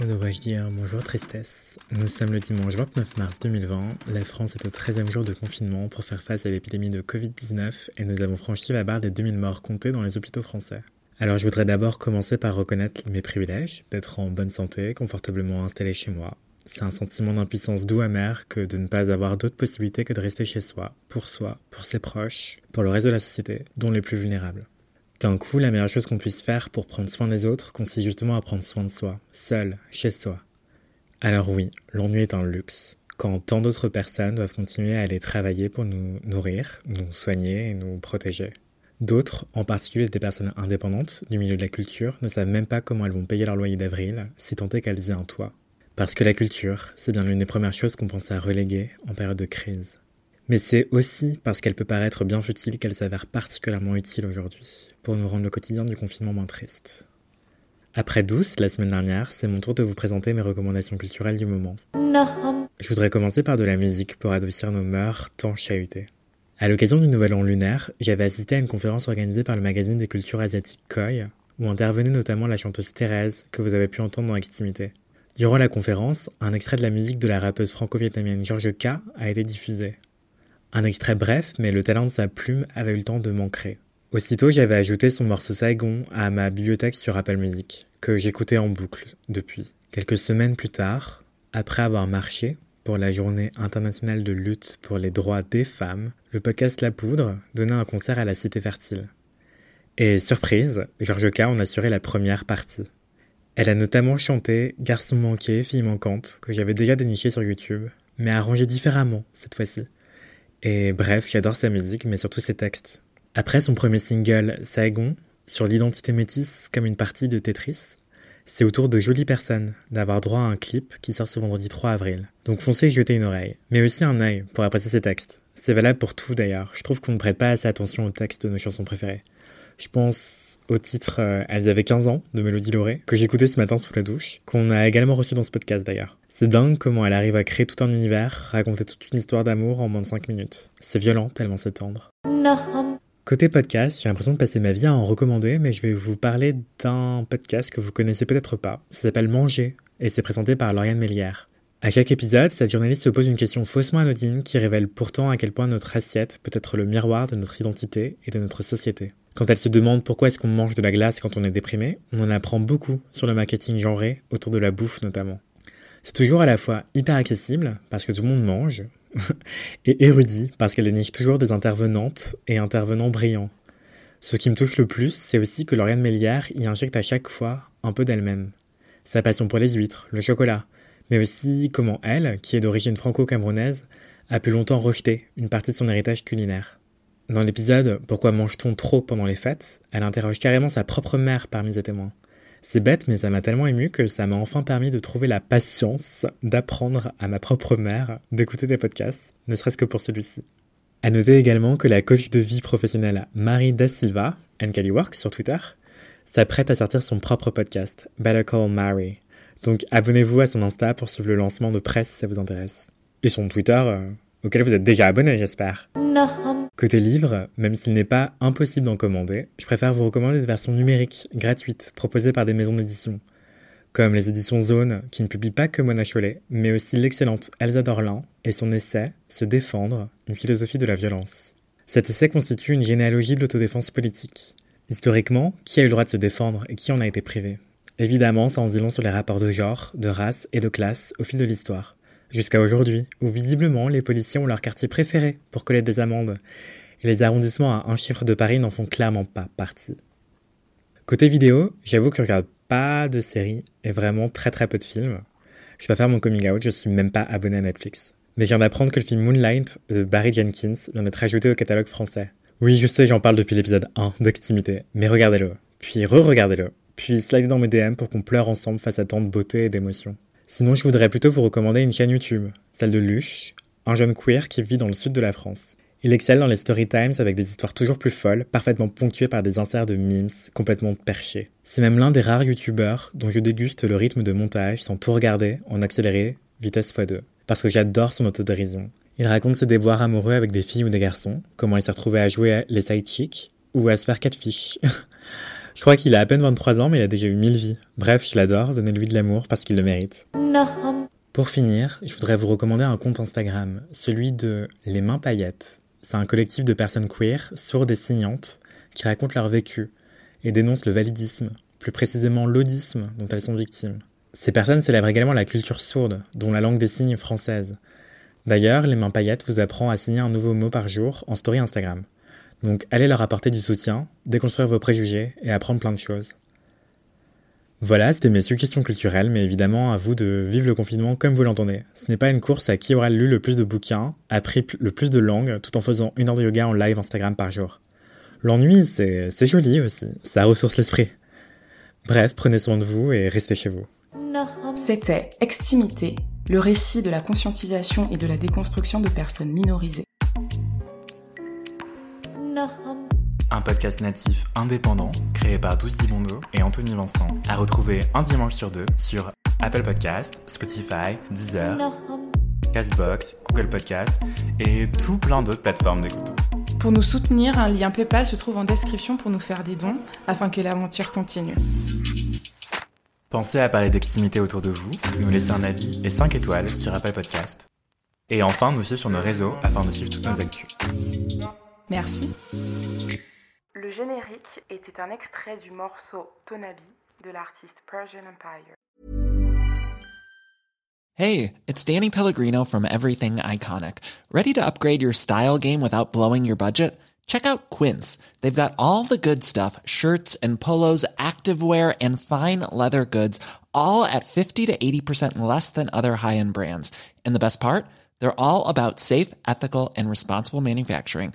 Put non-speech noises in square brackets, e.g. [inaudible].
devrais-je dire bonjour tristesse. Nous sommes le dimanche 29 mars 2020, la France est au 13e jour de confinement pour faire face à l'épidémie de Covid-19 et nous avons franchi la barre des 2000 morts comptés dans les hôpitaux français. Alors je voudrais d'abord commencer par reconnaître mes privilèges, d'être en bonne santé, confortablement installé chez moi. C'est un sentiment d'impuissance doux amer que de ne pas avoir d'autre possibilité que de rester chez soi, pour soi, pour ses proches, pour le reste de la société, dont les plus vulnérables. D'un coup, la meilleure chose qu'on puisse faire pour prendre soin des autres consiste justement à prendre soin de soi, seul, chez soi. Alors oui, l'ennui est un luxe, quand tant d'autres personnes doivent continuer à aller travailler pour nous nourrir, nous soigner et nous protéger. D'autres, en particulier des personnes indépendantes du milieu de la culture, ne savent même pas comment elles vont payer leur loyer d'avril, si tant est qu'elles aient un toit. Parce que la culture, c'est bien l'une des premières choses qu'on pense à reléguer en période de crise. Mais c'est aussi parce qu'elle peut paraître bien futile qu'elle s'avère particulièrement utile aujourd'hui, pour nous rendre le quotidien du confinement moins triste. Après douce, la semaine dernière, c'est mon tour de vous présenter mes recommandations culturelles du moment. Je voudrais commencer par de la musique pour adoucir nos mœurs tant chahutées. À l'occasion du Nouvel An lunaire, j'avais assisté à une conférence organisée par le magazine des cultures asiatiques Koi, où intervenait notamment la chanteuse Thérèse, que vous avez pu entendre dans Extimité. Durant la conférence, un extrait de la musique de la rappeuse franco-vietnamienne George K a été diffusé. Un extrait bref, mais le talent de sa plume avait eu le temps de m'ancrer. Aussitôt, j'avais ajouté son morceau Saigon à ma bibliothèque sur Apple Music, que j'écoutais en boucle depuis. Quelques semaines plus tard, après avoir marché pour la journée internationale de lutte pour les droits des femmes, le podcast La Poudre donnait un concert à la Cité Fertile. Et surprise, George K en assurait la première partie. Elle a notamment chanté Garçon manqué, fille manquante, que j'avais déjà déniché sur YouTube, mais arrangé différemment cette fois-ci. Et bref, j'adore sa musique, mais surtout ses textes. Après son premier single, Saigon, sur l'identité métisse comme une partie de Tetris, c'est au tour de jolies personnes d'avoir droit à un clip qui sort ce vendredi 3 avril. Donc foncez jeter une oreille, mais aussi un œil pour apprécier ses textes. C'est valable pour tout d'ailleurs. Je trouve qu'on ne prête pas assez attention aux textes de nos chansons préférées. Je pense au titre euh, Elles avaient 15 ans de Mélodie Lauré, que j'écoutais ce matin sous la douche, qu'on a également reçu dans ce podcast d'ailleurs. C'est dingue comment elle arrive à créer tout un univers, raconter toute une histoire d'amour en moins de 5 minutes. C'est violent tellement c'est tendre. Côté podcast, j'ai l'impression de passer ma vie à en recommander, mais je vais vous parler d'un podcast que vous connaissez peut-être pas. Ça s'appelle Manger, et c'est présenté par Lauriane Mélière. À chaque épisode, cette journaliste se pose une question faussement anodine qui révèle pourtant à quel point notre assiette peut être le miroir de notre identité et de notre société. Quand elle se demande pourquoi est-ce qu'on mange de la glace quand on est déprimé, on en apprend beaucoup sur le marketing genré autour de la bouffe notamment. C'est toujours à la fois hyper accessible parce que tout le monde mange [laughs] et érudit parce qu'elle déniche toujours des intervenantes et intervenants brillants. Ce qui me touche le plus, c'est aussi que Lauriane Mélière y injecte à chaque fois un peu d'elle-même. Sa passion pour les huîtres, le chocolat, mais aussi comment elle, qui est d'origine franco-camerounaise, a pu longtemps rejeter une partie de son héritage culinaire. Dans l'épisode Pourquoi mange-t-on trop pendant les fêtes? elle interroge carrément sa propre mère parmi ses témoins. C'est bête, mais ça m'a tellement ému que ça m'a enfin permis de trouver la patience d'apprendre à ma propre mère d'écouter des podcasts, ne serait-ce que pour celui-ci. À noter également que la coach de vie professionnelle Marie Da Silva, Work sur Twitter, s'apprête à sortir son propre podcast, Better Call Mary, donc abonnez-vous à son Insta pour suivre le lancement de presse si ça vous intéresse. Et son Twitter, euh, auquel vous êtes déjà abonné, j'espère. Côté livre, même s'il n'est pas impossible d'en commander, je préfère vous recommander des versions numériques, gratuites, proposées par des maisons d'édition. Comme les éditions Zone, qui ne publient pas que Mona Chollet, mais aussi l'excellente Elsa Dorlin et son essai Se défendre, une philosophie de la violence. Cet essai constitue une généalogie de l'autodéfense politique. Historiquement, qui a eu le droit de se défendre et qui en a été privé? Évidemment, ça en dit long sur les rapports de genre, de race et de classe au fil de l'histoire. Jusqu'à aujourd'hui, où visiblement les policiers ont leur quartier préféré pour coller des amendes, et les arrondissements à un chiffre de Paris n'en font clairement pas partie. Côté vidéo, j'avoue que je regarde pas de séries et vraiment très très peu de films. Je dois faire mon coming out, je suis même pas abonné à Netflix. Mais je viens d'apprendre que le film Moonlight de Barry Jenkins vient d'être ajouté au catalogue français. Oui, je sais, j'en parle depuis l'épisode 1 d'Extimité, mais regardez-le, puis re-regardez-le, puis slidez dans mes DM pour qu'on pleure ensemble face à tant de beauté et d'émotion. Sinon, je voudrais plutôt vous recommander une chaîne YouTube, celle de Luche, un jeune queer qui vit dans le sud de la France. Il excelle dans les story times avec des histoires toujours plus folles, parfaitement ponctuées par des inserts de memes complètement perchés. C'est même l'un des rares youtubeurs dont je déguste le rythme de montage sans tout regarder en accéléré, vitesse x2. Parce que j'adore son autodérision. Il raconte ses déboires amoureux avec des filles ou des garçons, comment il s'est retrouvé à jouer les side chicks ou à se faire catfish. [laughs] je crois qu'il a à peine 23 ans mais il a déjà eu 1000 vies. Bref, je l'adore, donnez-lui de l'amour parce qu'il le mérite. Pour finir, je voudrais vous recommander un compte Instagram, celui de Les Mains Paillettes. C'est un collectif de personnes queer, sourdes et signantes, qui racontent leur vécu et dénoncent le validisme, plus précisément l'audisme dont elles sont victimes. Ces personnes célèbrent également la culture sourde, dont la langue des signes française. D'ailleurs, les mains paillettes vous apprend à signer un nouveau mot par jour en story Instagram. Donc allez leur apporter du soutien, déconstruire vos préjugés et apprendre plein de choses. Voilà, c'était mes suggestions culturelles, mais évidemment à vous de vivre le confinement comme vous l'entendez. Ce n'est pas une course à qui aura lu le plus de bouquins, appris le plus de langues, tout en faisant une heure de yoga en live Instagram par jour. L'ennui, c'est joli aussi, ça ressource l'esprit. Bref, prenez soin de vous et restez chez vous. C'était Extimité, le récit de la conscientisation et de la déconstruction de personnes minorisées. Un podcast natif indépendant créé par Douce Dibondo et Anthony Vincent, à retrouver un dimanche sur deux sur Apple Podcast, Spotify, Deezer. Castbox, Google Podcast et tout plein d'autres plateformes d'écoute. Pour nous soutenir, un lien PayPal se trouve en description pour nous faire des dons afin que l'aventure continue. Pensez à parler d'extimité autour de vous, nous laisser un avis et 5 étoiles sur Apple Podcast. Et enfin, nous suivre sur nos réseaux afin de suivre toutes nos actus. Merci. Le générique était un extrait du morceau Tonabi de l'artiste Persian Empire. Hey, it's Danny Pellegrino from Everything Iconic. Ready to upgrade your style game without blowing your budget? Check out Quince. They've got all the good stuff shirts and polos, activewear, and fine leather goods, all at 50 to 80% less than other high end brands. And the best part? They're all about safe, ethical, and responsible manufacturing.